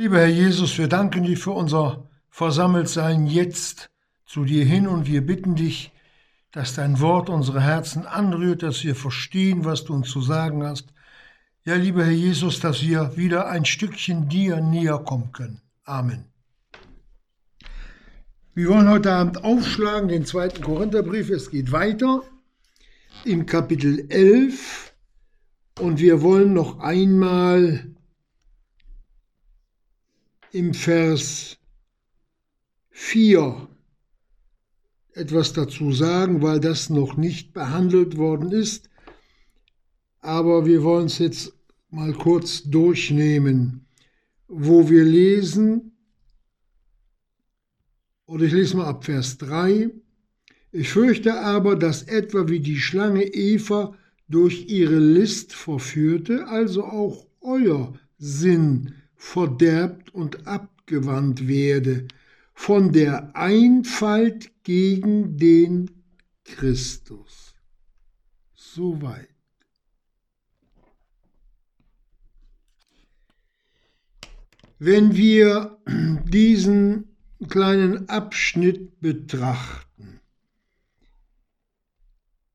Lieber Herr Jesus, wir danken dir für unser Versammeltsein jetzt zu dir hin und wir bitten dich, dass dein Wort unsere Herzen anrührt, dass wir verstehen, was du uns zu sagen hast. Ja, lieber Herr Jesus, dass wir wieder ein Stückchen dir näher kommen können. Amen. Wir wollen heute Abend aufschlagen den zweiten Korintherbrief. Es geht weiter im Kapitel 11 und wir wollen noch einmal im Vers 4 etwas dazu sagen, weil das noch nicht behandelt worden ist. Aber wir wollen es jetzt mal kurz durchnehmen, wo wir lesen, oder ich lese mal ab Vers 3. Ich fürchte aber, dass etwa wie die Schlange Eva durch ihre List verführte, also auch euer Sinn verderbt und abgewandt werde von der Einfalt gegen den Christus. Soweit. Wenn wir diesen kleinen Abschnitt betrachten,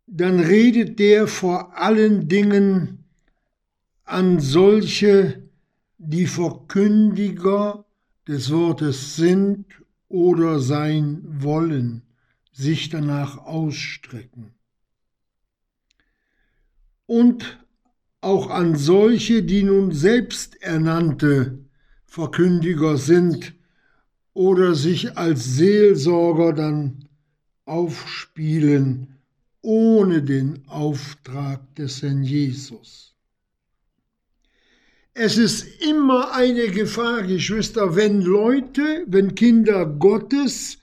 dann redet der vor allen Dingen an solche die Verkündiger des Wortes sind oder sein wollen, sich danach ausstrecken. Und auch an solche, die nun selbsternannte Verkündiger sind oder sich als Seelsorger dann aufspielen ohne den Auftrag des Herrn Jesus. Es ist immer eine Gefahr, Geschwister, wenn Leute, wenn Kinder Gottes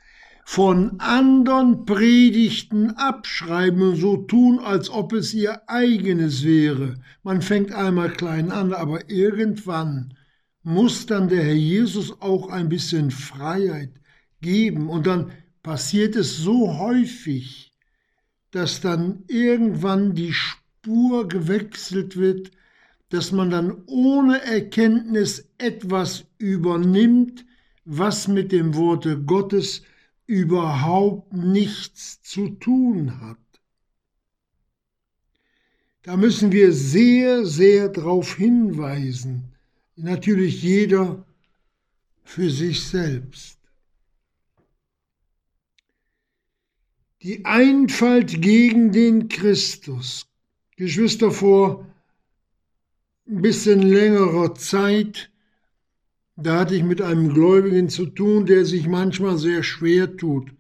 von anderen Predigten abschreiben und so tun, als ob es ihr eigenes wäre. Man fängt einmal klein an, aber irgendwann muss dann der Herr Jesus auch ein bisschen Freiheit geben. Und dann passiert es so häufig, dass dann irgendwann die Spur gewechselt wird, dass man dann ohne Erkenntnis etwas übernimmt, was mit dem Worte Gottes überhaupt nichts zu tun hat. Da müssen wir sehr, sehr darauf hinweisen. Natürlich jeder für sich selbst. Die Einfalt gegen den Christus. Geschwister, vor ein bisschen längerer Zeit, da hatte ich mit einem Gläubigen zu tun, der sich manchmal sehr schwer tut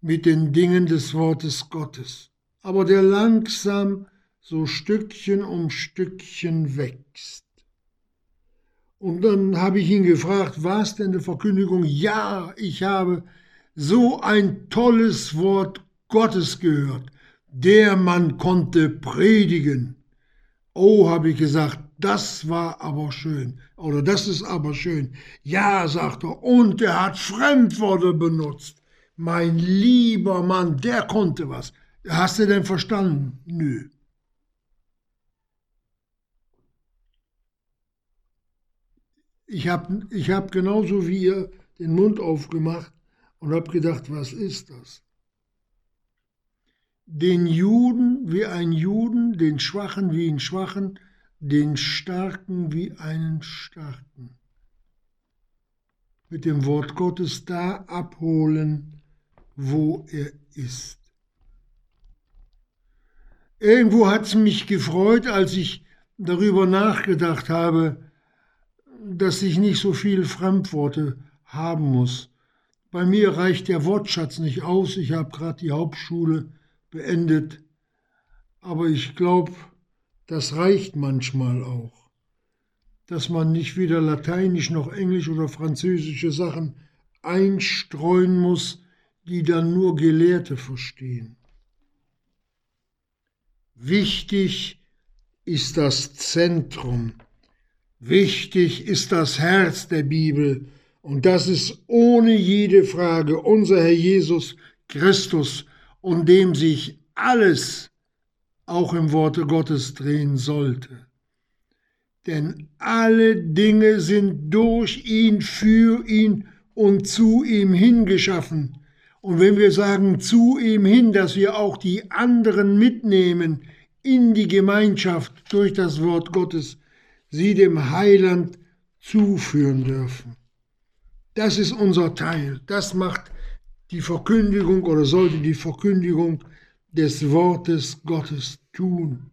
mit den Dingen des Wortes Gottes, aber der langsam so Stückchen um Stückchen wächst. Und dann habe ich ihn gefragt, was denn eine Verkündigung? Ja, ich habe so ein tolles Wort Gottes gehört. Der Mann konnte predigen. Oh, habe ich gesagt, das war aber schön. Oder das ist aber schön. Ja, sagt er, und er hat Fremdworte benutzt. Mein lieber Mann, der konnte was. Hast du denn verstanden? Nö. Ich habe ich hab genauso wie ihr den Mund aufgemacht und habe gedacht, was ist das? Den Juden wie ein Juden, den Schwachen wie einen Schwachen, den Starken wie einen Starken. Mit dem Wort Gottes da abholen, wo er ist. Irgendwo hat es mich gefreut, als ich darüber nachgedacht habe, dass ich nicht so viele Fremdworte haben muss. Bei mir reicht der Wortschatz nicht aus. Ich habe gerade die Hauptschule beendet. Aber ich glaube, das reicht manchmal auch, dass man nicht wieder Lateinisch noch Englisch oder französische Sachen einstreuen muss, die dann nur Gelehrte verstehen. Wichtig ist das Zentrum, wichtig ist das Herz der Bibel, und das ist ohne jede Frage unser Herr Jesus Christus, um dem sich alles auch im Worte Gottes drehen sollte. denn alle Dinge sind durch ihn, für ihn und zu ihm hingeschaffen. Und wenn wir sagen zu ihm hin, dass wir auch die anderen mitnehmen in die Gemeinschaft durch das Wort Gottes, sie dem Heiland zuführen dürfen. Das ist unser Teil. Das macht die Verkündigung oder sollte die Verkündigung des Wortes Gottes tun.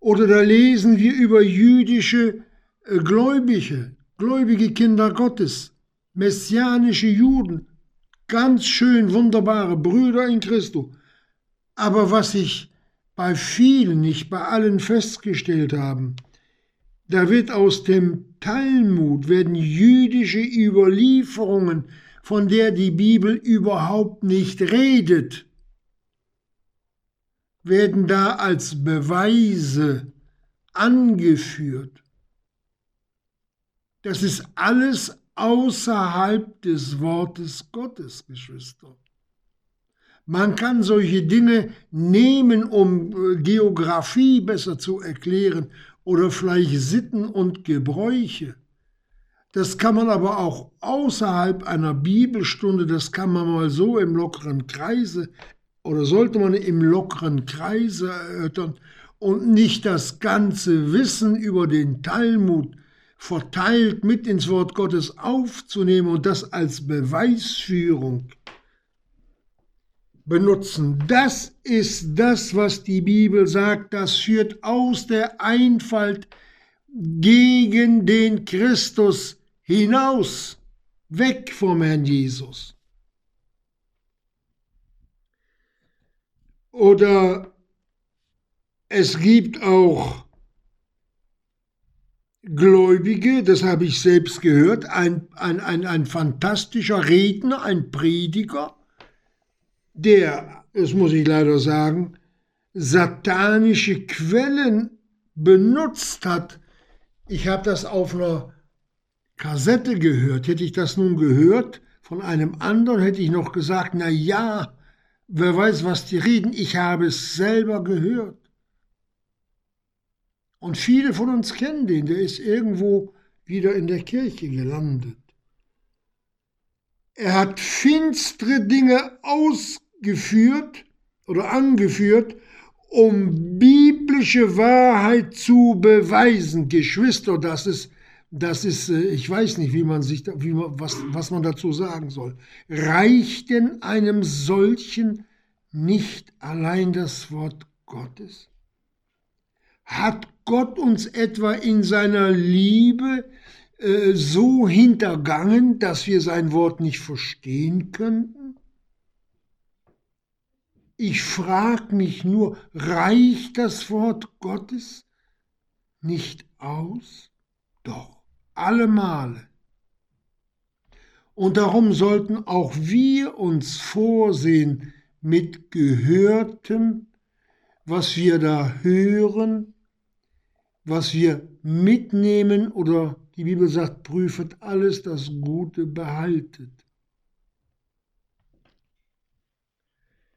Oder da lesen wir über jüdische äh, Gläubige, gläubige Kinder Gottes, messianische Juden, ganz schön wunderbare Brüder in Christus. Aber was ich bei vielen, nicht bei allen festgestellt haben, da wird aus dem Talmud, werden jüdische Überlieferungen, von der die Bibel überhaupt nicht redet, werden da als Beweise angeführt. Das ist alles außerhalb des Wortes Gottes, Geschwister. Man kann solche Dinge nehmen, um äh, Geografie besser zu erklären oder vielleicht Sitten und Gebräuche. Das kann man aber auch außerhalb einer Bibelstunde, das kann man mal so im lockeren Kreise oder sollte man im lockeren Kreise erörtern und nicht das ganze Wissen über den Talmud verteilt mit ins Wort Gottes aufzunehmen und das als Beweisführung benutzen. Das ist das, was die Bibel sagt. Das führt aus der Einfalt gegen den Christus hinaus, weg vom Herrn Jesus. Oder es gibt auch Gläubige, das habe ich selbst gehört, ein, ein, ein, ein fantastischer Redner, ein Prediger, der, das muss ich leider sagen, satanische Quellen benutzt hat. Ich habe das auf einer Kassette gehört. Hätte ich das nun gehört von einem anderen, hätte ich noch gesagt, na ja, wer weiß, was die reden. Ich habe es selber gehört. Und viele von uns kennen den, der ist irgendwo wieder in der Kirche gelandet. Er hat finstere Dinge aus geführt oder angeführt, um biblische Wahrheit zu beweisen. Geschwister, das ist, das ist, äh, ich weiß nicht, wie man sich, wie man, was, was man dazu sagen soll. Reicht denn einem solchen nicht allein das Wort Gottes? Hat Gott uns etwa in seiner Liebe äh, so hintergangen, dass wir sein Wort nicht verstehen könnten? Ich frage mich nur, reicht das Wort Gottes nicht aus? Doch, alle Male. Und darum sollten auch wir uns vorsehen mit Gehörtem, was wir da hören, was wir mitnehmen oder die Bibel sagt, prüfet alles, das Gute behaltet.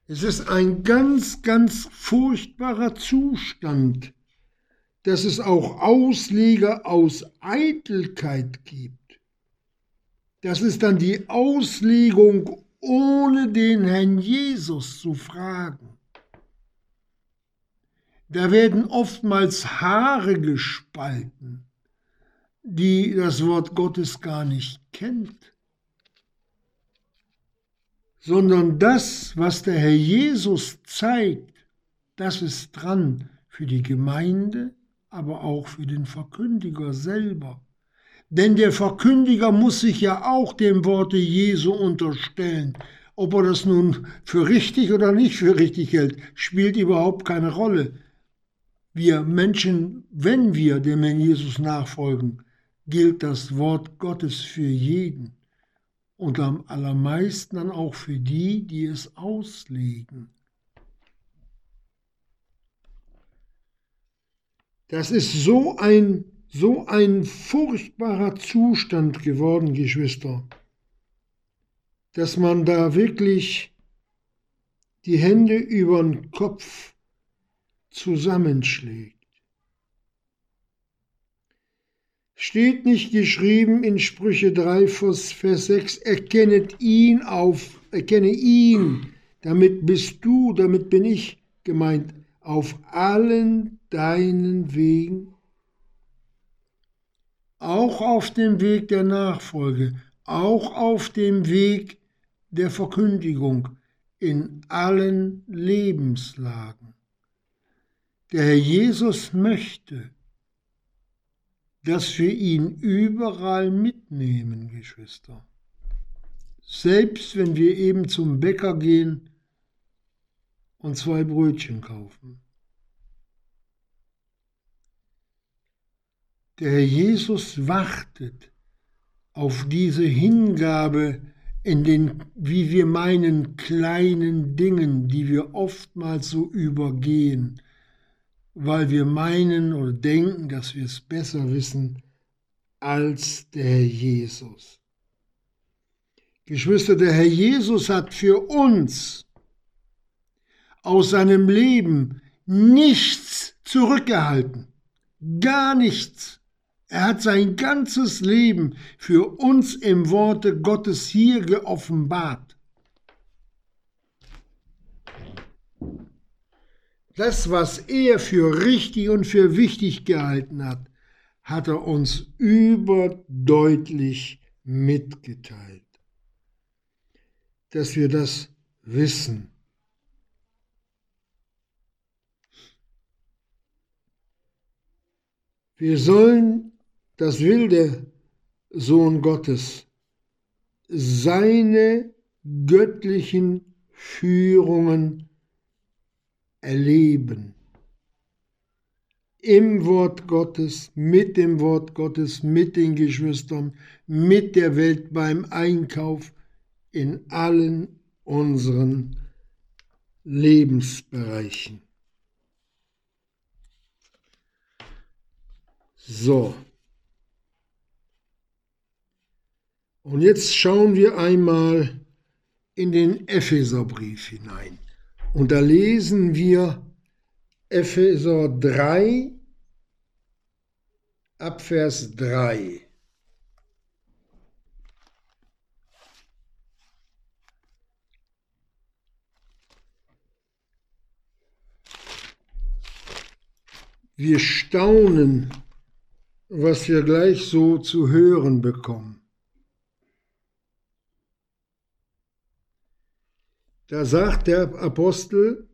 Es ist ein ganz, ganz furchtbarer Zustand, dass es auch Ausleger aus Eitelkeit gibt. Das ist dann die Auslegung, ohne den Herrn Jesus zu fragen. Da werden oftmals Haare gespalten, die das Wort Gottes gar nicht kennt sondern das, was der Herr Jesus zeigt, das ist dran für die Gemeinde, aber auch für den Verkündiger selber. Denn der Verkündiger muss sich ja auch dem Worte Jesu unterstellen. Ob er das nun für richtig oder nicht für richtig hält, spielt überhaupt keine Rolle. Wir Menschen, wenn wir dem Herrn Jesus nachfolgen, gilt das Wort Gottes für jeden und am allermeisten dann auch für die, die es auslegen. Das ist so ein, so ein furchtbarer Zustand geworden, Geschwister, dass man da wirklich die Hände über den Kopf zusammenschlägt. Steht nicht geschrieben in Sprüche 3, Vers 6, erkennet ihn auf, erkenne ihn, damit bist du, damit bin ich gemeint, auf allen deinen Wegen, auch auf dem Weg der Nachfolge, auch auf dem Weg der Verkündigung in allen Lebenslagen. Der Herr Jesus möchte, dass wir ihn überall mitnehmen, Geschwister. Selbst wenn wir eben zum Bäcker gehen und zwei Brötchen kaufen. Der Herr Jesus wartet auf diese Hingabe in den, wie wir meinen, kleinen Dingen, die wir oftmals so übergehen, weil wir meinen oder denken, dass wir es besser wissen als der Herr Jesus. Geschwister, der Herr Jesus hat für uns aus seinem Leben nichts zurückgehalten, gar nichts. Er hat sein ganzes Leben für uns im Worte Gottes hier geoffenbart. Das, was er für richtig und für wichtig gehalten hat, hat er uns überdeutlich mitgeteilt. Dass wir das wissen. Wir sollen, das will der Sohn Gottes, seine göttlichen Führungen erleben. Im Wort Gottes, mit dem Wort Gottes, mit den Geschwistern, mit der Welt beim Einkauf, in allen unseren Lebensbereichen. So. Und jetzt schauen wir einmal in den Epheserbrief hinein. Und da lesen wir Epheser 3 ab Vers 3. Wir staunen, was wir gleich so zu hören bekommen. Da sagt der Apostel,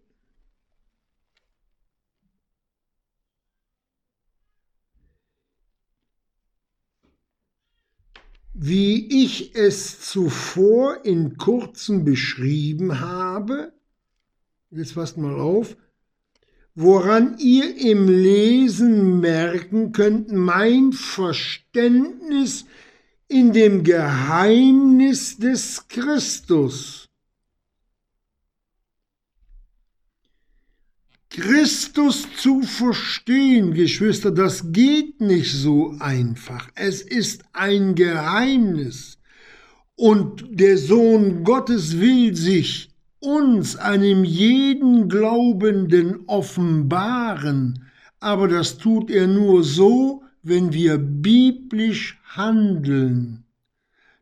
wie ich es zuvor in kurzem beschrieben habe, jetzt passt mal auf, woran ihr im Lesen merken könnt, mein Verständnis in dem Geheimnis des Christus. Christus zu verstehen, Geschwister, das geht nicht so einfach. Es ist ein Geheimnis. Und der Sohn Gottes will sich uns, einem jeden Glaubenden, offenbaren. Aber das tut er nur so, wenn wir biblisch handeln.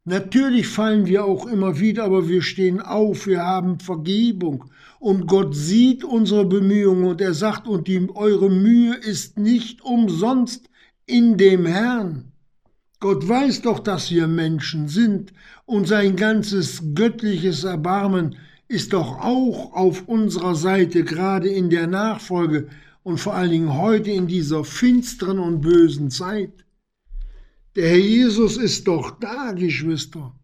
Natürlich fallen wir auch immer wieder, aber wir stehen auf, wir haben Vergebung. Und Gott sieht unsere Bemühungen und er sagt, und die, eure Mühe ist nicht umsonst in dem Herrn. Gott weiß doch, dass wir Menschen sind und sein ganzes göttliches Erbarmen ist doch auch auf unserer Seite, gerade in der Nachfolge und vor allen Dingen heute in dieser finsteren und bösen Zeit. Der Herr Jesus ist doch da, Geschwister.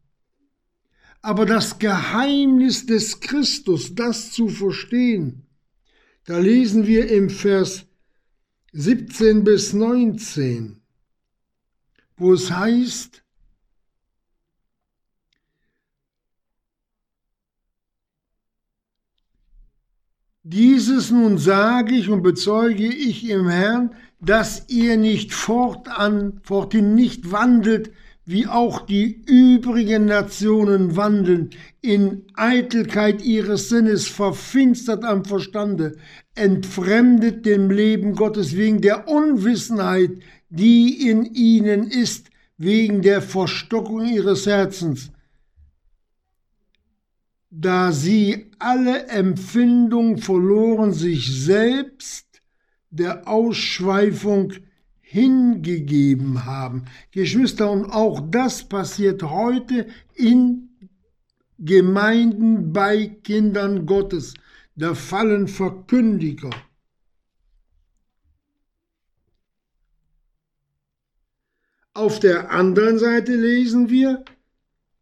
Aber das Geheimnis des Christus, das zu verstehen, da lesen wir im Vers 17 bis 19, wo es heißt, Dieses nun sage ich und bezeuge ich im Herrn, dass ihr nicht fortan, fortin nicht wandelt, wie auch die übrigen Nationen wandeln, in Eitelkeit ihres Sinnes, verfinstert am Verstande, entfremdet dem Leben Gottes wegen der Unwissenheit die in ihnen ist, wegen der Verstockung ihres Herzens, da sie alle Empfindung verloren, sich selbst der Ausschweifung hingegeben haben. Geschwister, und auch das passiert heute in Gemeinden bei Kindern Gottes. Da fallen Verkündiger. Auf der anderen Seite lesen wir,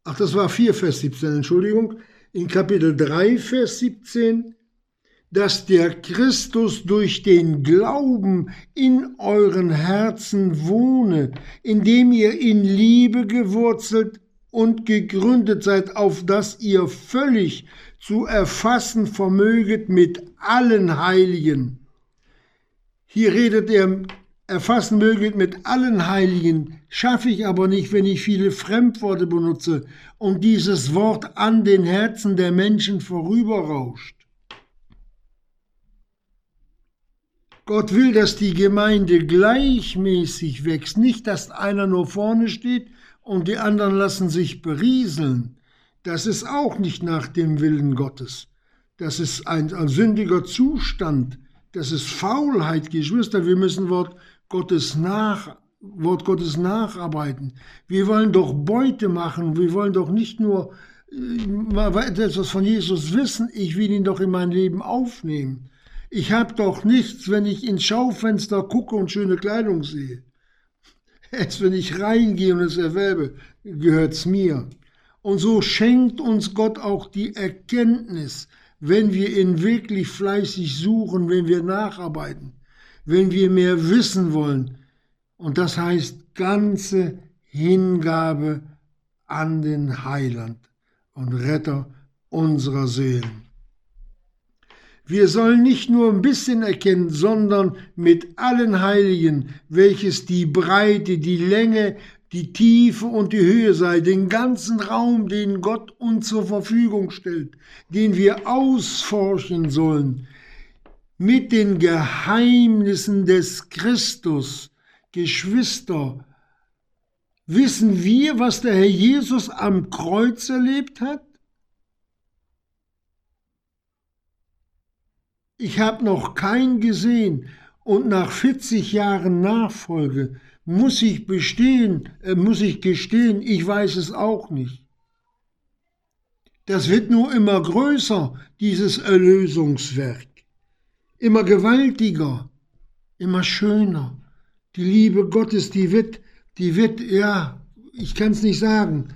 ach das war 4 Vers 17, Entschuldigung, in Kapitel 3 Vers 17, dass der Christus durch den Glauben in euren Herzen wohne, indem ihr in Liebe gewurzelt und gegründet seid, auf dass ihr völlig zu erfassen vermöget mit allen Heiligen. Hier redet er, erfassen möget mit allen Heiligen, schaffe ich aber nicht, wenn ich viele Fremdworte benutze und dieses Wort an den Herzen der Menschen vorüberrauscht. Gott will, dass die Gemeinde gleichmäßig wächst, nicht, dass einer nur vorne steht und die anderen lassen sich berieseln. Das ist auch nicht nach dem Willen Gottes. Das ist ein, ein sündiger Zustand. Das ist Faulheit, Geschwister. Wir müssen Wort Gottes nach, Wort Gottes nacharbeiten. Wir wollen doch Beute machen. Wir wollen doch nicht nur äh, etwas von Jesus wissen. Ich will ihn doch in mein Leben aufnehmen. Ich habe doch nichts, wenn ich ins Schaufenster gucke und schöne Kleidung sehe. Erst wenn ich reingehe und es erwerbe, gehört es mir. Und so schenkt uns Gott auch die Erkenntnis, wenn wir ihn wirklich fleißig suchen, wenn wir nacharbeiten, wenn wir mehr wissen wollen. Und das heißt ganze Hingabe an den Heiland und Retter unserer Seelen. Wir sollen nicht nur ein bisschen erkennen, sondern mit allen Heiligen, welches die Breite, die Länge, die Tiefe und die Höhe sei, den ganzen Raum, den Gott uns zur Verfügung stellt, den wir ausforschen sollen, mit den Geheimnissen des Christus, Geschwister, wissen wir, was der Herr Jesus am Kreuz erlebt hat? Ich habe noch keinen gesehen und nach 40 Jahren Nachfolge muss ich bestehen, äh, muss ich gestehen, ich weiß es auch nicht. Das wird nur immer größer, dieses Erlösungswerk. Immer gewaltiger, immer schöner. Die Liebe Gottes, die wird, die wird, ja, ich kann es nicht sagen,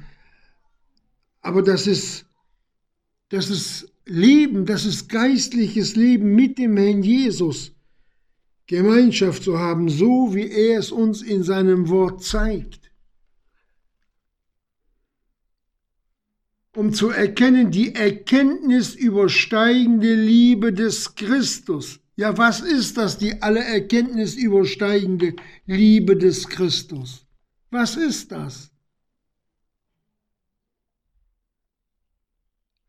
aber das ist, das ist Leben, das ist geistliches Leben mit dem Herrn Jesus. Gemeinschaft zu haben, so wie er es uns in seinem Wort zeigt. Um zu erkennen, die Erkenntnis übersteigende Liebe des Christus. Ja, was ist das, die alle Erkenntnis übersteigende Liebe des Christus? Was ist das?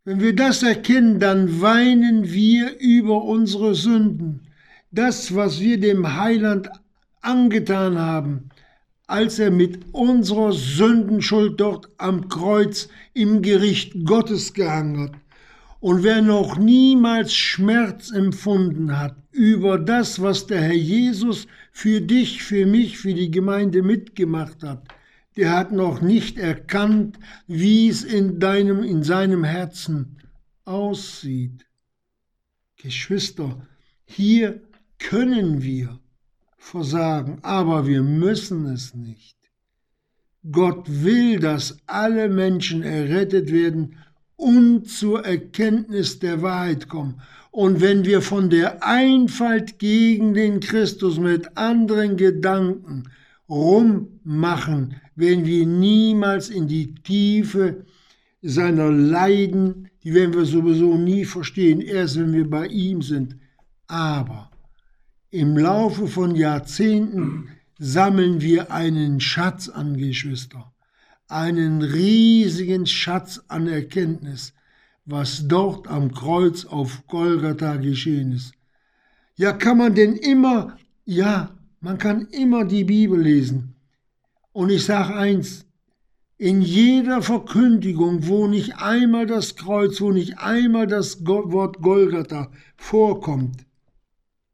Wenn wir das erkennen, dann weinen wir über unsere Sünden. Das, was wir dem Heiland angetan haben, als er mit unserer Sündenschuld dort am Kreuz im Gericht Gottes gehangen hat. Und wer noch niemals Schmerz empfunden hat über das, was der Herr Jesus für dich, für mich, für die Gemeinde mitgemacht hat, der hat noch nicht erkannt, wie es in deinem, in seinem Herzen aussieht. Geschwister, hier können wir versagen, aber wir müssen es nicht. Gott will, dass alle Menschen errettet werden und zur Erkenntnis der Wahrheit kommen. Und wenn wir von der Einfalt gegen den Christus mit anderen Gedanken rummachen, werden wir niemals in die Tiefe seiner Leiden, die werden wir sowieso nie verstehen, erst wenn wir bei ihm sind. Aber im Laufe von Jahrzehnten sammeln wir einen Schatz an Geschwister, einen riesigen Schatz an Erkenntnis, was dort am Kreuz auf Golgatha geschehen ist. Ja, kann man denn immer, ja, Man kann immer die Bibel lesen. Und ich sage eins, in jeder Verkündigung, wo nicht einmal das Kreuz, wo nicht einmal das Wort Golgatha vorkommt,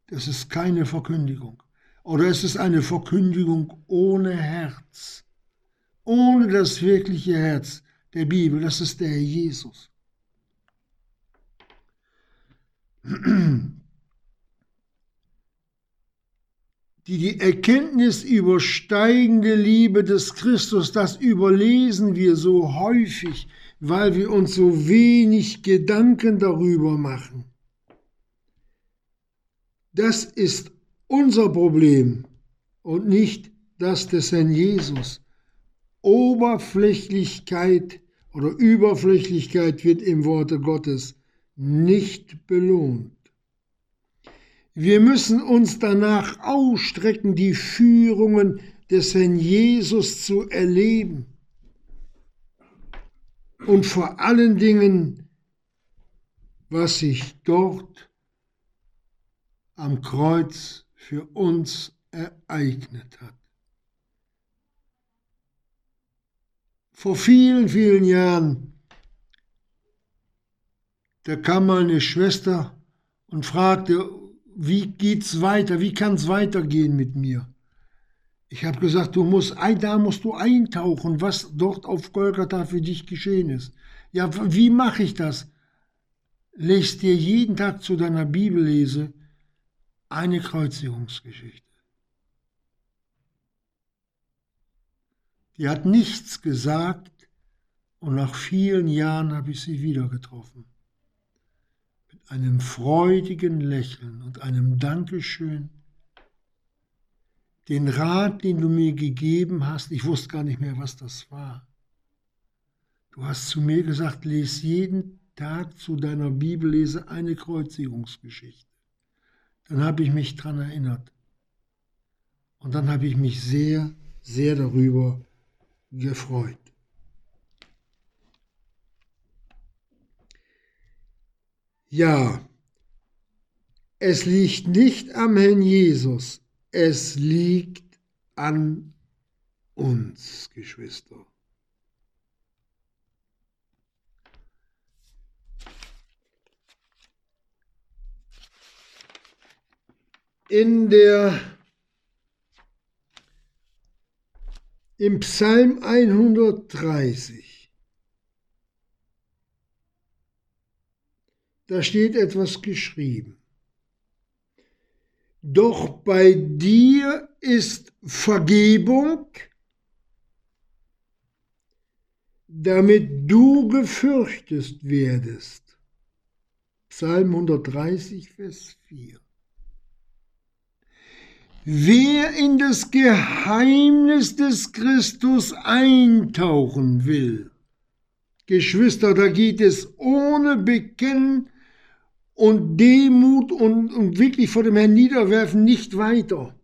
das ist keine Verkündigung. Oder es ist eine Verkündigung ohne Herz, ohne das wirkliche Herz der Bibel, das ist der Herr Jesus. die die Erkenntnis übersteigende Liebe des Christus, das überlesen wir so häufig, weil wir uns so wenig Gedanken darüber machen. Das ist unser Problem und nicht das des Herrn Jesus. Oberflächlichkeit oder Überflächlichkeit wird im Worte Gottes nicht belohnt. Wir müssen uns danach ausstrecken, die Führungen des Herrn Jesus zu erleben. Und vor allen Dingen, was sich dort am Kreuz für uns ereignet hat. Vor vielen, vielen Jahren, da kam mal eine Schwester und fragte, wie geht's weiter? Wie kann es weitergehen mit mir? Ich habe gesagt, du musst, da musst du eintauchen, was dort auf Golgatha für dich geschehen ist. Ja, wie mache ich das? Lest dir jeden Tag zu deiner Bibellese eine Kreuzigungsgeschichte. Die hat nichts gesagt und nach vielen Jahren habe ich sie wieder getroffen einem freudigen Lächeln und einem Dankeschön den Rat, den du mir gegeben hast, ich wusste gar nicht mehr, was das war. Du hast zu mir gesagt, lese jeden Tag zu deiner Bibellese eine Kreuzigungsgeschichte. Dann habe ich mich daran erinnert. Und dann habe ich mich sehr, sehr darüber gefreut. Ja, es liegt nicht am Herrn Jesus, es liegt an uns, Geschwister. In der im Psalm 130 da steht etwas geschrieben. Doch bei dir ist Vergebung, damit du gefürchtet werdest. Psalm 130, Vers 4. Wer in das Geheimnis des Christus eintauchen will, Geschwister, da geht es ohne Bekennen und Demut und, und wirklich vor dem Herrn niederwerfen nicht weiter.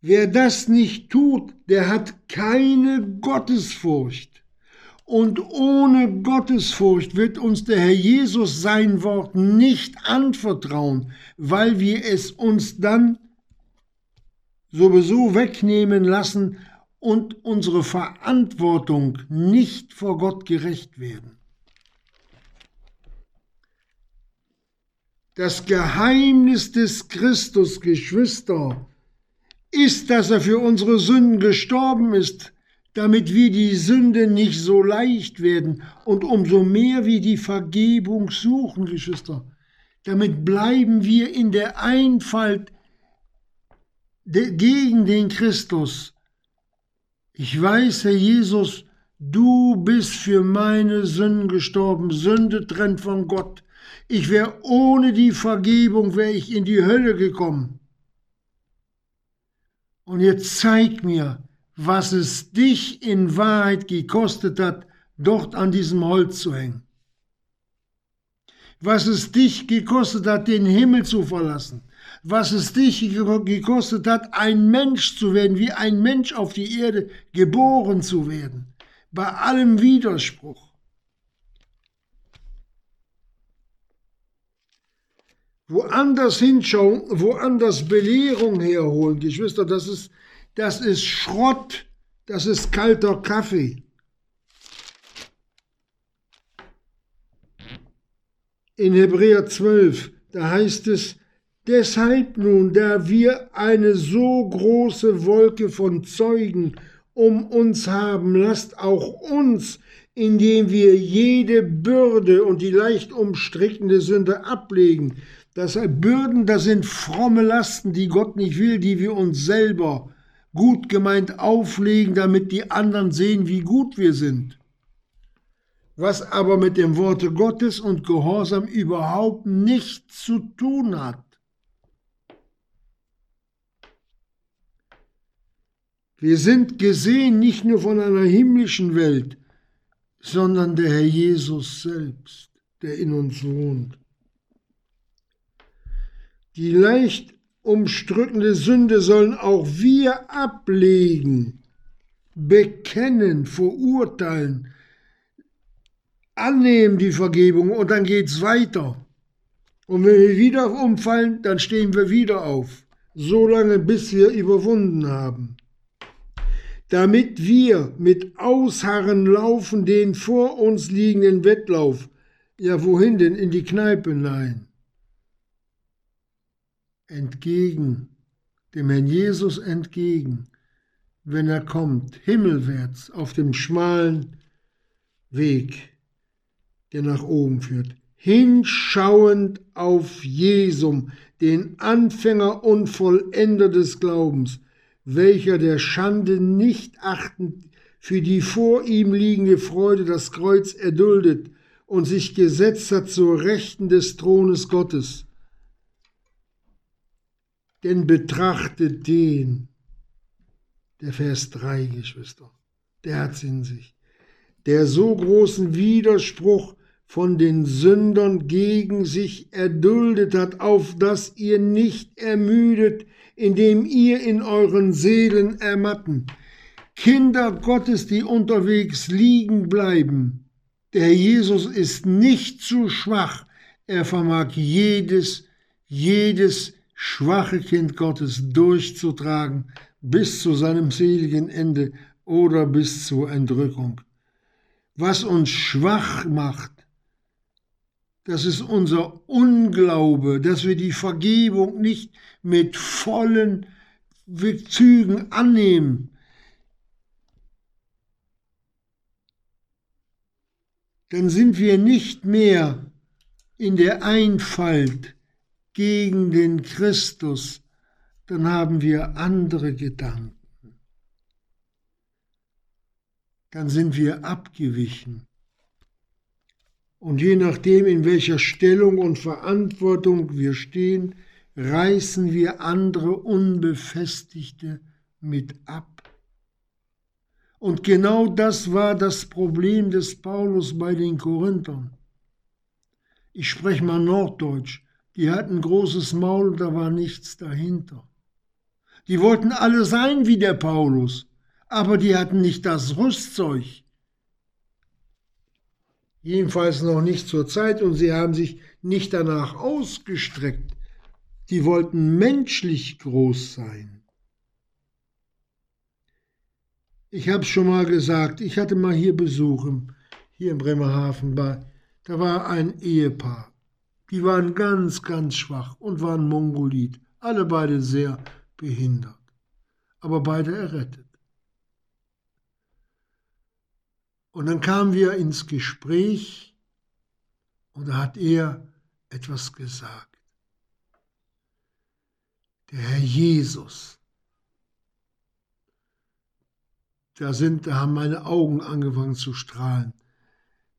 Wer das nicht tut, der hat keine Gottesfurcht. Und ohne Gottesfurcht wird uns der Herr Jesus sein Wort nicht anvertrauen, weil wir es uns dann sowieso wegnehmen lassen und unsere Verantwortung nicht vor Gott gerecht werden. Das Geheimnis des Christus, Geschwister, ist, dass er für unsere Sünden gestorben ist, damit wir die Sünde nicht so leicht werden und umso mehr wir die Vergebung suchen, Geschwister. Damit bleiben wir in der Einfalt gegen den Christus. Ich weiß, Herr Jesus, du bist für meine Sünden gestorben. Sünde trennt von Gott. Ich wäre ohne die Vergebung, wäre ich in die Hölle gekommen. Und jetzt zeig mir, was es dich in Wahrheit gekostet hat, dort an diesem Holz zu hängen. Was es dich gekostet hat, den Himmel zu verlassen. Was es dich gekostet hat, ein Mensch zu werden, wie ein Mensch auf die Erde geboren zu werden. Bei allem Widerspruch. Woanders hinschauen, woanders Belehrung herholen. Geschwister, das ist, das ist Schrott, das ist kalter Kaffee. In Hebräer 12, da heißt es, deshalb nun, da wir eine so große Wolke von Zeugen um uns haben, lasst auch uns indem wir jede Bürde und die leicht umstrickende Sünde ablegen. Das sind Bürden, das sind fromme Lasten, die Gott nicht will, die wir uns selber gut gemeint auflegen, damit die anderen sehen, wie gut wir sind. Was aber mit dem Worte Gottes und Gehorsam überhaupt nichts zu tun hat. Wir sind gesehen nicht nur von einer himmlischen Welt, sondern der Herr Jesus selbst, der in uns wohnt. Die leicht umstrückende Sünde sollen auch wir ablegen, bekennen, verurteilen, annehmen die Vergebung und dann geht's weiter. Und wenn wir wieder umfallen, dann stehen wir wieder auf, so lange bis wir überwunden haben damit wir mit Ausharren laufen den vor uns liegenden Wettlauf. Ja, wohin denn? In die Kneipe? Entgegen, dem Herrn Jesus entgegen, wenn er kommt, himmelwärts auf dem schmalen Weg, der nach oben führt, hinschauend auf Jesum, den Anfänger und Vollender des Glaubens, welcher der Schande nicht achtend für die vor ihm liegende Freude das Kreuz erduldet und sich gesetzt hat zur Rechten des Thrones Gottes. Denn betrachtet den, der Vers 3, Geschwister, der hat's in sich, der so großen Widerspruch von den Sündern gegen sich erduldet hat, auf dass ihr nicht ermüdet, indem ihr in euren Seelen ermatten. Kinder Gottes, die unterwegs liegen bleiben. Der Jesus ist nicht zu schwach. Er vermag jedes, jedes schwache Kind Gottes durchzutragen bis zu seinem seligen Ende oder bis zur Entrückung. Was uns schwach macht, das ist unser Unglaube, dass wir die Vergebung nicht mit vollen Zügen annehmen. Dann sind wir nicht mehr in der Einfalt gegen den Christus, dann haben wir andere Gedanken. Dann sind wir abgewichen. Und je nachdem, in welcher Stellung und Verantwortung wir stehen, reißen wir andere Unbefestigte mit ab. Und genau das war das Problem des Paulus bei den Korinthern. Ich spreche mal Norddeutsch. Die hatten großes Maul, da war nichts dahinter. Die wollten alle sein wie der Paulus, aber die hatten nicht das Rüstzeug, jedenfalls noch nicht zur Zeit, und sie haben sich nicht danach ausgestreckt. Die wollten menschlich groß sein. Ich habe es schon mal gesagt, ich hatte mal hier Besuch, hier in Bremerhaven, bei, da war ein Ehepaar. Die waren ganz, ganz schwach und waren Mongolit, alle beide sehr behindert, aber beide errettet. Und dann kamen wir ins Gespräch und da hat er etwas gesagt. Der Herr Jesus. Da sind, da haben meine Augen angefangen zu strahlen.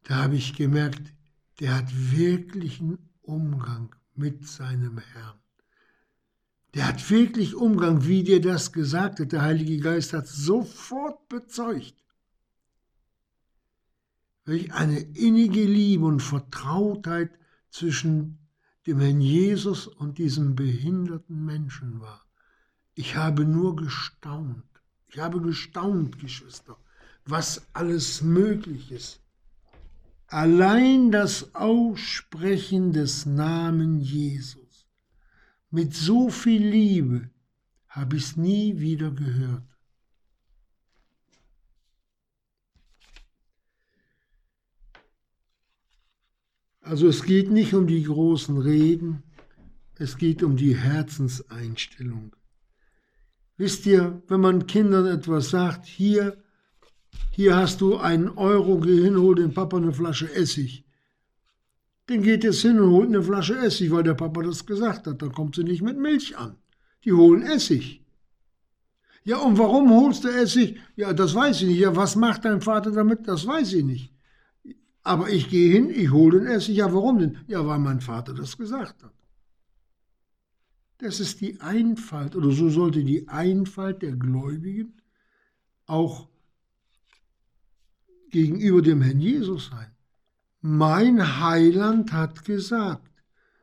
Da habe ich gemerkt, der hat wirklichen Umgang mit seinem Herrn. Der hat wirklich Umgang, wie dir das gesagt hat. Der Heilige Geist hat sofort bezeugt. Welch eine innige Liebe und Vertrautheit zwischen dem Herrn Jesus und diesem behinderten Menschen war. Ich habe nur gestaunt. Ich habe gestaunt, Geschwister, was alles möglich ist. Allein das Aussprechen des Namen Jesus. Mit so viel Liebe habe ich es nie wieder gehört. Also es geht nicht um die großen Reden, es geht um die Herzenseinstellung. Wisst ihr, wenn man Kindern etwas sagt, hier, hier hast du einen Euro, geh hin, hol dem Papa eine Flasche Essig. Dann geht es hin und holt eine Flasche Essig, weil der Papa das gesagt hat. Dann kommt sie nicht mit Milch an. Die holen Essig. Ja, und warum holst du Essig? Ja, das weiß ich nicht. Ja, was macht dein Vater damit? Das weiß ich nicht. Aber ich gehe hin, ich hole den Essig. Ja, warum denn? Ja, weil mein Vater das gesagt hat. Das ist die Einfalt, oder so sollte die Einfalt der Gläubigen auch gegenüber dem Herrn Jesus sein. Mein Heiland hat gesagt,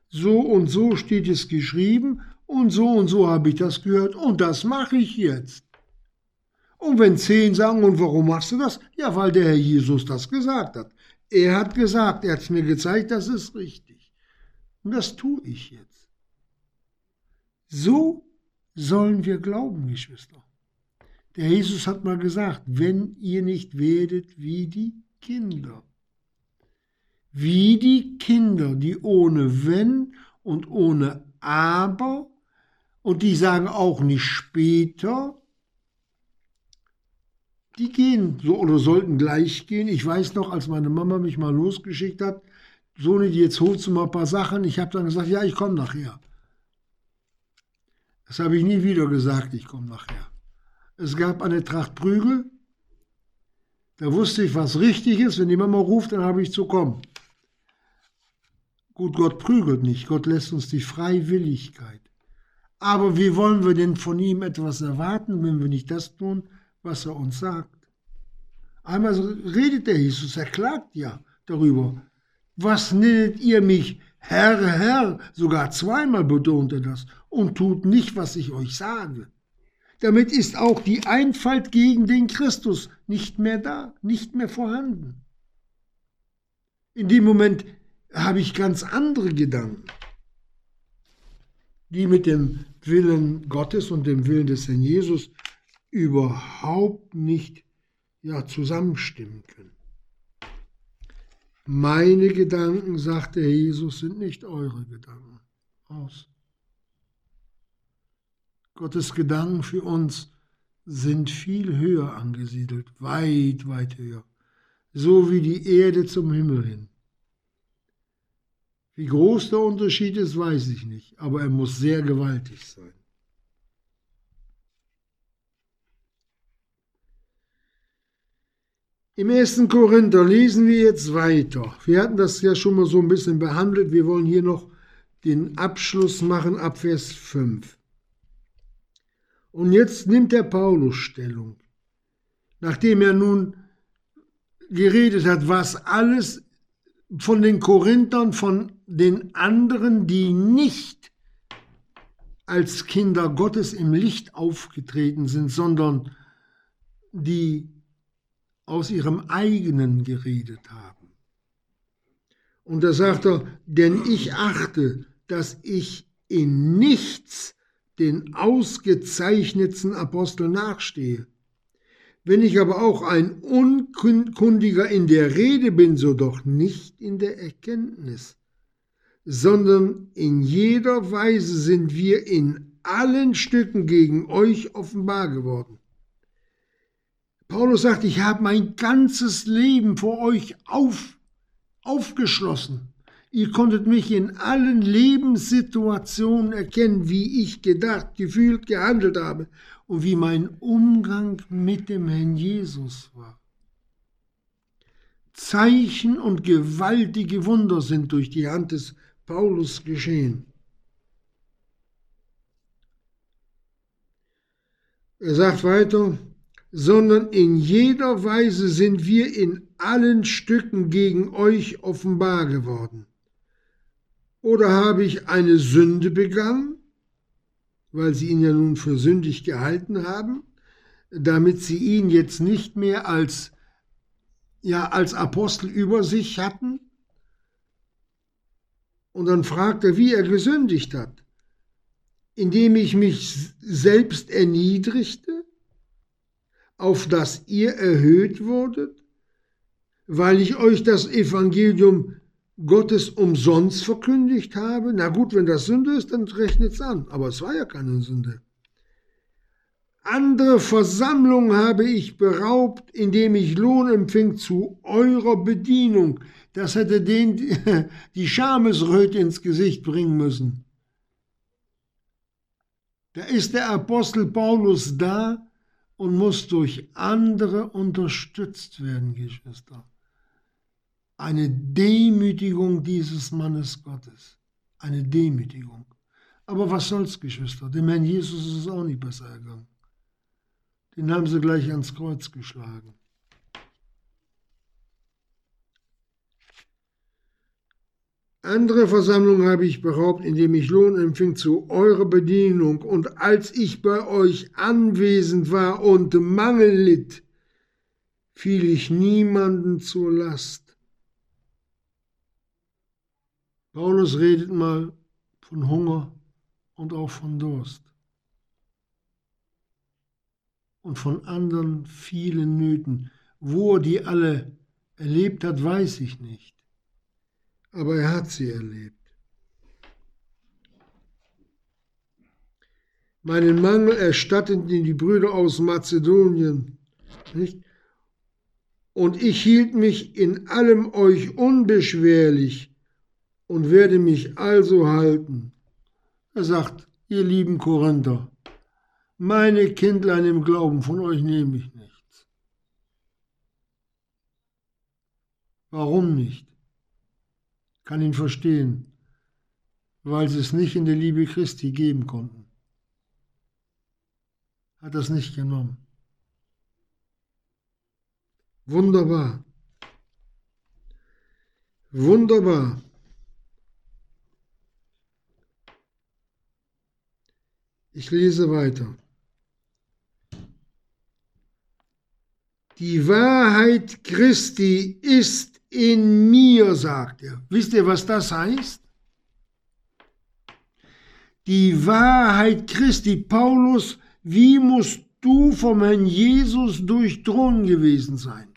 so und so steht es geschrieben und so und so habe ich das gehört und das mache ich jetzt. Und wenn zehn sagen, und warum machst du das? Ja, weil der Herr Jesus das gesagt hat. Er hat gesagt, er hat es mir gezeigt, das ist richtig. Und das tue ich jetzt. So sollen wir glauben, Geschwister. Der Jesus hat mal gesagt, wenn ihr nicht werdet wie die Kinder. Wie die Kinder, die ohne wenn und ohne aber und die sagen auch nicht später, die gehen so oder sollten gleich gehen. Ich weiß noch, als meine Mama mich mal losgeschickt hat, Sohne, jetzt holst du mal ein paar Sachen. Ich habe dann gesagt, ja, ich komme nachher. Das habe ich nie wieder gesagt, ich komme nachher. Es gab eine Tracht Prügel. Da wusste ich, was richtig ist. Wenn die Mama ruft, dann habe ich zu kommen. Gut, Gott prügelt nicht. Gott lässt uns die Freiwilligkeit. Aber wie wollen wir denn von ihm etwas erwarten, wenn wir nicht das tun, was er uns sagt? Einmal redet der Jesus, er klagt ja darüber. Was nennt ihr mich Herr, Herr, sogar zweimal betont er das, und tut nicht, was ich euch sage. Damit ist auch die Einfalt gegen den Christus nicht mehr da, nicht mehr vorhanden. In dem Moment habe ich ganz andere Gedanken, die mit dem Willen Gottes und dem Willen des Herrn Jesus überhaupt nicht ja, zusammenstimmen können. Meine Gedanken, sagte Jesus, sind nicht eure Gedanken. Aus. Gottes Gedanken für uns sind viel höher angesiedelt, weit, weit höher, so wie die Erde zum Himmel hin. Wie groß der Unterschied ist, weiß ich nicht, aber er muss sehr gewaltig sein. Im ersten Korinther lesen wir jetzt weiter. Wir hatten das ja schon mal so ein bisschen behandelt. Wir wollen hier noch den Abschluss machen ab Vers 5. Und jetzt nimmt der Paulus Stellung. Nachdem er nun geredet hat, was alles von den Korinthern, von den anderen, die nicht als Kinder Gottes im Licht aufgetreten sind, sondern die aus ihrem eigenen geredet haben. Und da sagt er, denn ich achte, dass ich in nichts den ausgezeichnetsten Apostel nachstehe. Wenn ich aber auch ein Unkundiger in der Rede bin, so doch nicht in der Erkenntnis, sondern in jeder Weise sind wir in allen Stücken gegen euch offenbar geworden. Paulus sagt, ich habe mein ganzes Leben vor euch auf, aufgeschlossen. Ihr konntet mich in allen Lebenssituationen erkennen, wie ich gedacht, gefühlt, gehandelt habe und wie mein Umgang mit dem Herrn Jesus war. Zeichen und gewaltige Wunder sind durch die Hand des Paulus geschehen. Er sagt weiter, sondern in jeder Weise sind wir in allen Stücken gegen euch offenbar geworden. Oder habe ich eine Sünde begangen, weil sie ihn ja nun für sündig gehalten haben, damit sie ihn jetzt nicht mehr als, ja, als Apostel über sich hatten? Und dann fragt er, wie er gesündigt hat. indem ich mich selbst erniedrigte, auf das ihr erhöht wurdet, weil ich euch das Evangelium Gottes umsonst verkündigt habe? Na gut, wenn das Sünde ist, dann rechnet es an, aber es war ja keine Sünde. Andere Versammlungen habe ich beraubt, indem ich Lohn empfing zu eurer Bedienung. Das hätte den die Schamesröte ins Gesicht bringen müssen. Da ist der Apostel Paulus da und muss durch andere unterstützt werden, Geschwister. Eine Demütigung dieses Mannes Gottes. Eine Demütigung. Aber was soll's, Geschwister? Dem Herrn Jesus ist es auch nicht besser ergangen. Den haben sie gleich ans Kreuz geschlagen. Andere Versammlungen habe ich beraubt, indem ich Lohn empfing zu eurer Bedienung. Und als ich bei euch anwesend war und Mangel litt, fiel ich niemanden zur Last. Paulus redet mal von Hunger und auch von Durst. Und von anderen vielen Nöten. Wo er die alle erlebt hat, weiß ich nicht aber er hat sie erlebt. Meinen Mangel erstatteten die Brüder aus Mazedonien. Nicht? Und ich hielt mich in allem euch unbeschwerlich und werde mich also halten. Er sagt, ihr lieben Korinther, meine Kindlein im Glauben, von euch nehme ich nichts. Warum nicht? kann ihn verstehen, weil sie es nicht in der Liebe Christi geben konnten. Hat das nicht genommen. Wunderbar. Wunderbar. Ich lese weiter. Die Wahrheit Christi ist in mir, sagt er. Wisst ihr, was das heißt? Die Wahrheit Christi, Paulus, wie musst du vom Herrn Jesus durchdrungen gewesen sein?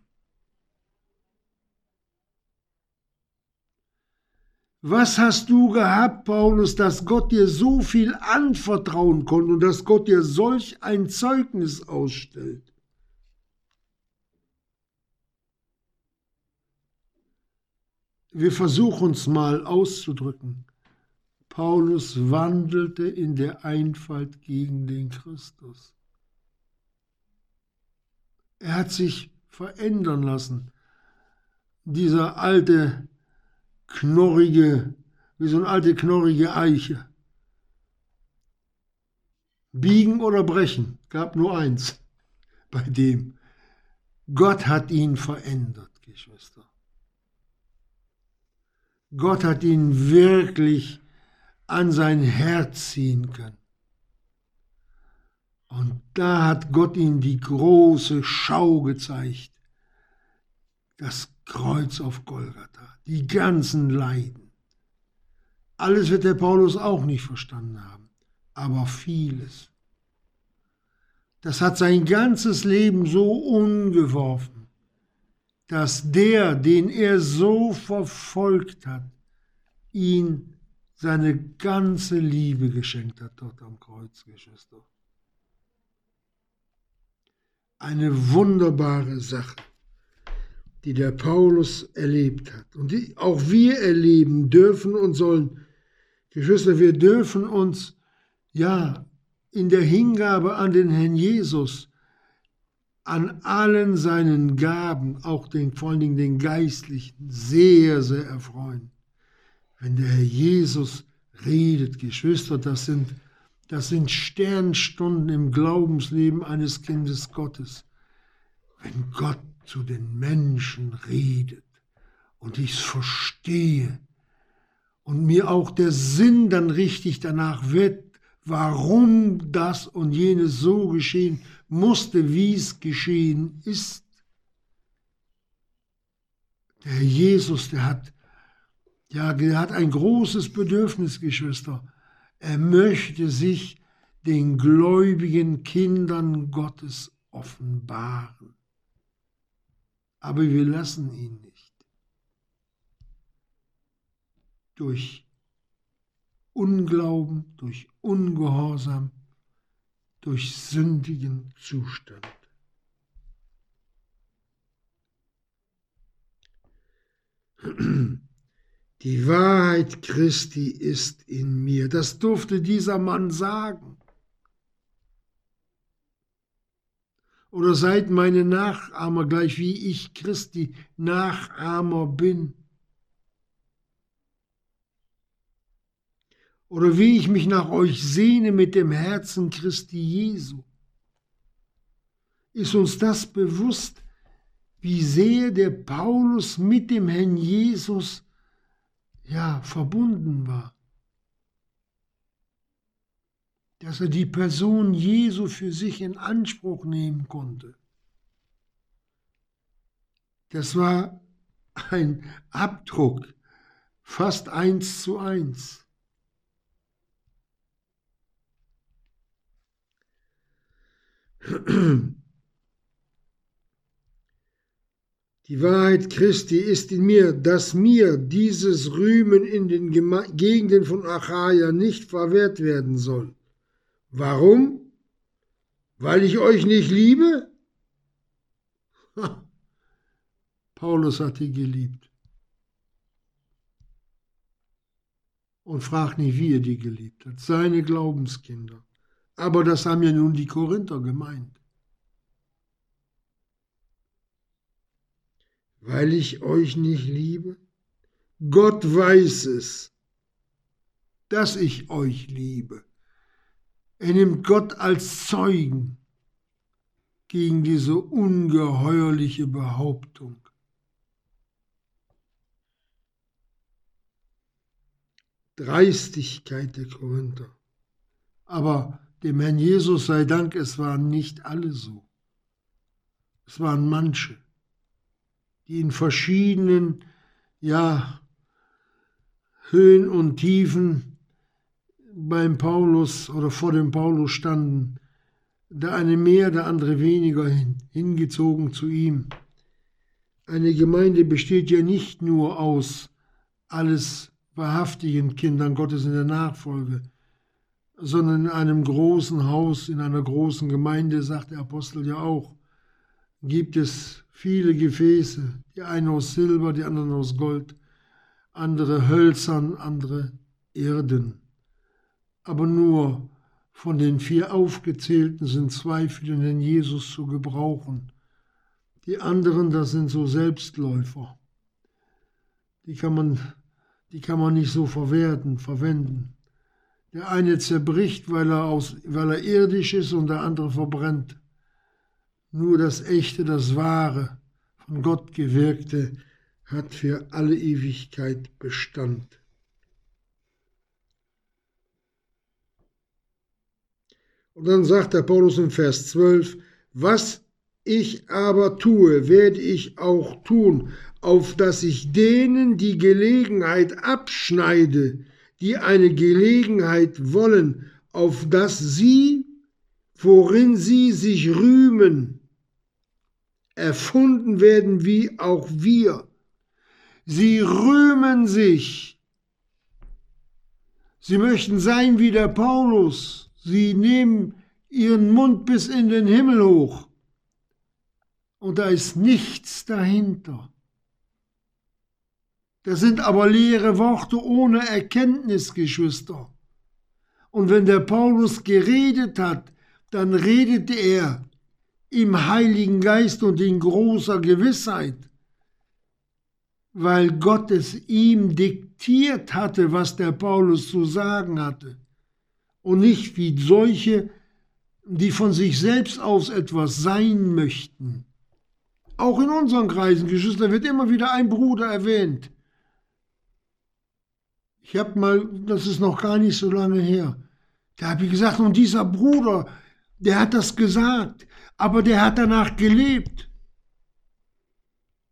Was hast du gehabt, Paulus, dass Gott dir so viel anvertrauen konnte und dass Gott dir solch ein Zeugnis ausstellt? Wir versuchen es mal auszudrücken. Paulus wandelte in der Einfalt gegen den Christus. Er hat sich verändern lassen. Dieser alte, knorrige, wie so eine alte, knorrige Eiche. Biegen oder brechen, gab nur eins bei dem. Gott hat ihn verändert, Geschwister. Gott hat ihn wirklich an sein Herz ziehen können. Und da hat Gott ihm die große Schau gezeigt. Das Kreuz auf Golgatha, die ganzen Leiden. Alles wird der Paulus auch nicht verstanden haben, aber vieles. Das hat sein ganzes Leben so umgeworfen dass der, den er so verfolgt hat, ihn seine ganze Liebe geschenkt hat dort am Kreuz, Geschwister. Eine wunderbare Sache, die der Paulus erlebt hat und die auch wir erleben dürfen und sollen. Geschwister, wir dürfen uns ja in der Hingabe an den Herrn Jesus an allen seinen Gaben, auch den, vor allen Dingen den geistlichen, sehr, sehr erfreuen. Wenn der Herr Jesus redet, Geschwister, das sind, das sind Sternstunden im Glaubensleben eines Kindes Gottes. Wenn Gott zu den Menschen redet und ich es verstehe und mir auch der Sinn dann richtig danach wird, warum das und jenes so geschehen musste, wie es geschehen ist. Der Jesus, der hat, ja, der hat ein großes Bedürfnis, Geschwister. Er möchte sich den gläubigen Kindern Gottes offenbaren. Aber wir lassen ihn nicht. Durch Unglauben, durch Ungehorsam, durch sündigen Zustand. Die Wahrheit Christi ist in mir. Das durfte dieser Mann sagen. Oder seid meine Nachahmer, gleich wie ich Christi Nachahmer bin. Oder wie ich mich nach euch sehne mit dem Herzen Christi Jesu. Ist uns das bewusst, wie sehr der Paulus mit dem Herrn Jesus ja verbunden war? Dass er die Person Jesu für sich in Anspruch nehmen konnte. Das war ein Abdruck, fast eins zu eins. Die Wahrheit Christi ist in mir, dass mir dieses Rühmen in den Gegenden von Achaia nicht verwehrt werden soll. Warum? Weil ich euch nicht liebe? Paulus hat die geliebt. Und fragt nicht, wie er die geliebt hat. Seine Glaubenskinder. Aber das haben ja nun die Korinther gemeint. Weil ich euch nicht liebe? Gott weiß es, dass ich euch liebe. Er nimmt Gott als Zeugen gegen diese ungeheuerliche Behauptung. Dreistigkeit der Korinther. Aber dem Herrn Jesus sei Dank, es waren nicht alle so. Es waren manche, die in verschiedenen, ja, Höhen und Tiefen beim Paulus oder vor dem Paulus standen. Der eine mehr, der andere weniger hin, hingezogen zu ihm. Eine Gemeinde besteht ja nicht nur aus alles wahrhaftigen Kindern Gottes in der Nachfolge, sondern in einem großen Haus, in einer großen Gemeinde, sagt der Apostel ja auch, gibt es viele Gefäße, die einen aus Silber, die anderen aus Gold, andere hölzern, andere Erden. Aber nur von den vier aufgezählten sind zwei für den Jesus zu gebrauchen. Die anderen, das sind so Selbstläufer. Die kann man, die kann man nicht so verwerten, verwenden. Der eine zerbricht, weil er, aus, weil er irdisch ist und der andere verbrennt. Nur das Echte, das Wahre, von Gott gewirkte, hat für alle Ewigkeit Bestand. Und dann sagt der Paulus im Vers 12, was ich aber tue, werde ich auch tun, auf dass ich denen die Gelegenheit abschneide, die eine Gelegenheit wollen, auf dass sie, worin sie sich rühmen, erfunden werden wie auch wir. Sie rühmen sich. Sie möchten sein wie der Paulus. Sie nehmen ihren Mund bis in den Himmel hoch. Und da ist nichts dahinter. Das sind aber leere Worte ohne Erkenntnis, Geschwister. Und wenn der Paulus geredet hat, dann redete er im Heiligen Geist und in großer Gewissheit, weil Gott es ihm diktiert hatte, was der Paulus zu sagen hatte, und nicht wie solche, die von sich selbst aus etwas sein möchten. Auch in unseren Kreisen, Geschwister, wird immer wieder ein Bruder erwähnt, ich habe mal, das ist noch gar nicht so lange her, da habe ich gesagt, und dieser Bruder, der hat das gesagt, aber der hat danach gelebt.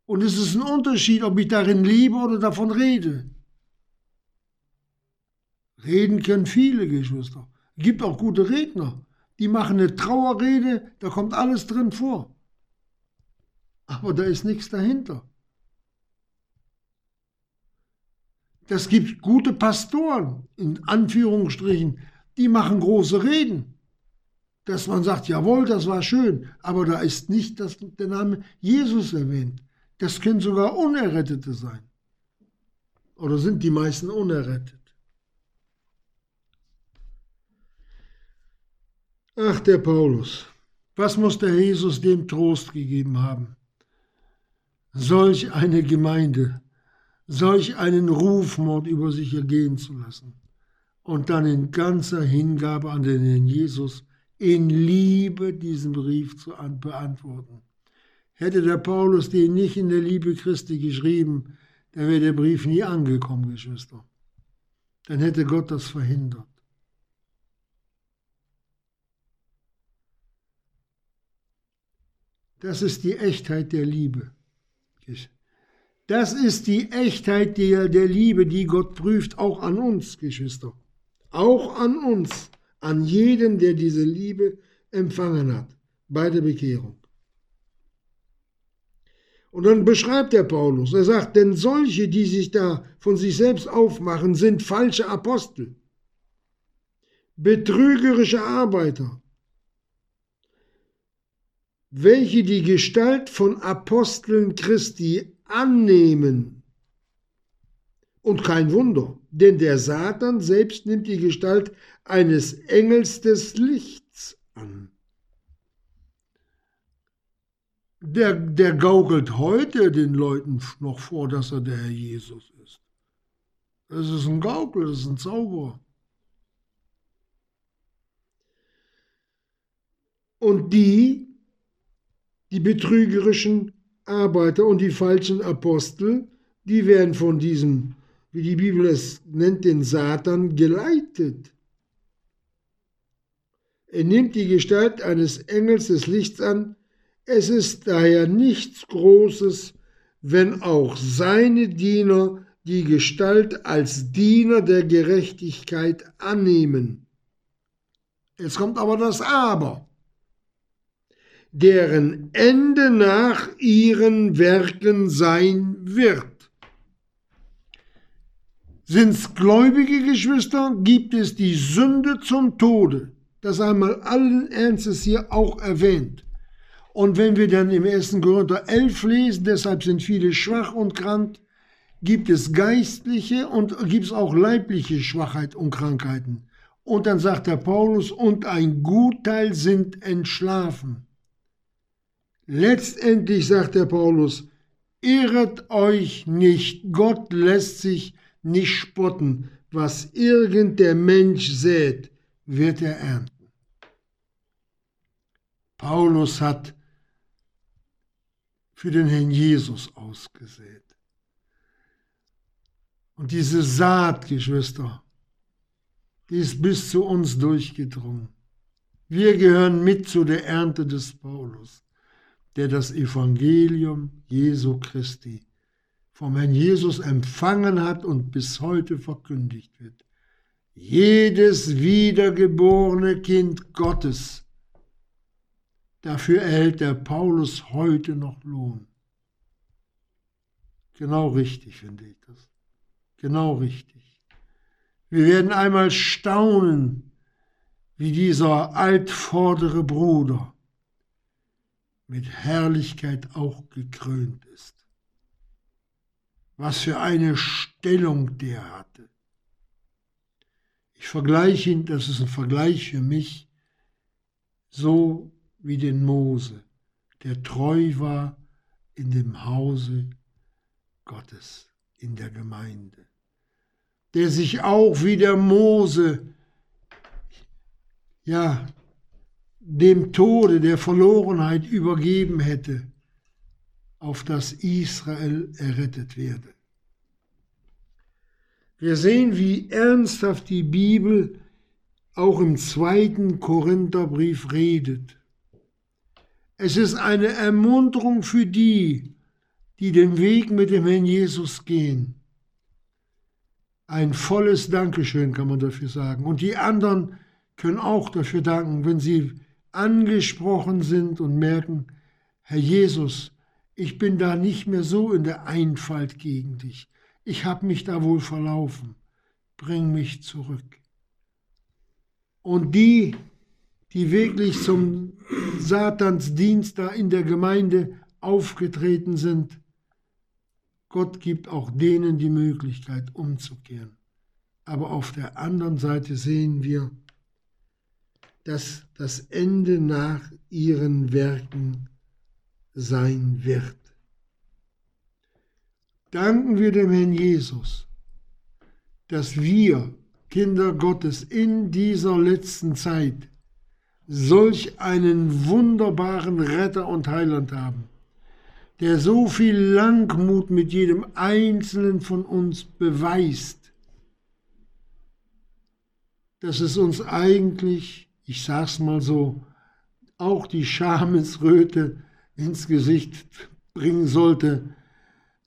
Und es ist ein Unterschied, ob ich darin lebe oder davon rede. Reden können viele Geschwister. Es gibt auch gute Redner. Die machen eine Trauerrede, da kommt alles drin vor. Aber da ist nichts dahinter. Das gibt gute Pastoren, in Anführungsstrichen, die machen große Reden. Dass man sagt, jawohl, das war schön, aber da ist nicht das, der Name Jesus erwähnt. Das können sogar Unerrettete sein. Oder sind die meisten unerrettet? Ach, der Paulus, was muss der Jesus dem Trost gegeben haben? Solch eine Gemeinde, solch einen Rufmord über sich ergehen zu lassen und dann in ganzer Hingabe an den Herrn Jesus in Liebe diesen Brief zu beantworten. Hätte der Paulus den nicht in der Liebe Christi geschrieben, dann wäre der Brief nie angekommen, Geschwister. Dann hätte Gott das verhindert. Das ist die Echtheit der Liebe. Das ist die Echtheit der, der Liebe, die Gott prüft, auch an uns, Geschwister. Auch an uns, an jeden, der diese Liebe empfangen hat, bei der Bekehrung. Und dann beschreibt der Paulus, er sagt, denn solche, die sich da von sich selbst aufmachen, sind falsche Apostel, betrügerische Arbeiter, welche die Gestalt von Aposteln Christi annehmen. Und kein Wunder, denn der Satan selbst nimmt die Gestalt eines Engels des Lichts an. Der, der gaukelt heute den Leuten noch vor, dass er der Herr Jesus ist. Das ist ein Gaukel, das ist ein Zauberer. Und die, die betrügerischen Arbeiter und die falschen Apostel, die werden von diesem, wie die Bibel es nennt, den Satan geleitet. Er nimmt die Gestalt eines Engels des Lichts an. Es ist daher nichts Großes, wenn auch seine Diener die Gestalt als Diener der Gerechtigkeit annehmen. Jetzt kommt aber das Aber deren Ende nach ihren Werken sein wird. Sind's gläubige Geschwister, gibt es die Sünde zum Tode. Das einmal allen Ernstes hier auch erwähnt. Und wenn wir dann im 1. Korinther 11 lesen, deshalb sind viele schwach und krank, gibt es geistliche und gibt es auch leibliche Schwachheit und Krankheiten. Und dann sagt der Paulus, und ein Gutteil sind entschlafen. Letztendlich sagt der Paulus, irret euch nicht, Gott lässt sich nicht spotten, was irgend der Mensch sät, wird er ernten. Paulus hat für den Herrn Jesus ausgesät. Und diese Saat, Geschwister, die ist bis zu uns durchgedrungen. Wir gehören mit zu der Ernte des Paulus der das Evangelium Jesu Christi vom Herrn Jesus empfangen hat und bis heute verkündigt wird. Jedes wiedergeborene Kind Gottes, dafür erhält der Paulus heute noch Lohn. Genau richtig finde ich das. Genau richtig. Wir werden einmal staunen, wie dieser altvordere Bruder mit Herrlichkeit auch gekrönt ist. Was für eine Stellung der hatte. Ich vergleiche ihn, das ist ein Vergleich für mich, so wie den Mose, der treu war in dem Hause Gottes, in der Gemeinde, der sich auch wie der Mose, ja, dem Tode, der Verlorenheit übergeben hätte, auf das Israel errettet werde. Wir sehen, wie ernsthaft die Bibel auch im zweiten Korintherbrief redet. Es ist eine Ermunterung für die, die den Weg mit dem Herrn Jesus gehen. Ein volles Dankeschön kann man dafür sagen. Und die anderen können auch dafür danken, wenn sie angesprochen sind und merken, Herr Jesus, ich bin da nicht mehr so in der Einfalt gegen dich. Ich habe mich da wohl verlaufen. Bring mich zurück. Und die, die wirklich zum Satans Dienst da in der Gemeinde aufgetreten sind, Gott gibt auch denen die Möglichkeit umzukehren. Aber auf der anderen Seite sehen wir, dass das Ende nach ihren Werken sein wird. Danken wir dem Herrn Jesus, dass wir, Kinder Gottes, in dieser letzten Zeit solch einen wunderbaren Retter und Heiland haben, der so viel Langmut mit jedem Einzelnen von uns beweist, dass es uns eigentlich, ich sag's mal so, auch die Schamesröte ins Gesicht bringen sollte,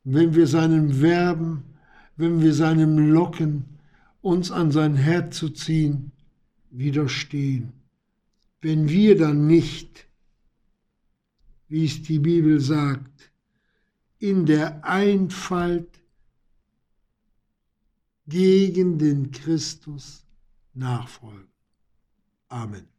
wenn wir seinem Werben, wenn wir seinem Locken, uns an sein Herz zu ziehen, widerstehen. Wenn wir dann nicht, wie es die Bibel sagt, in der Einfalt gegen den Christus nachfolgen. Amen.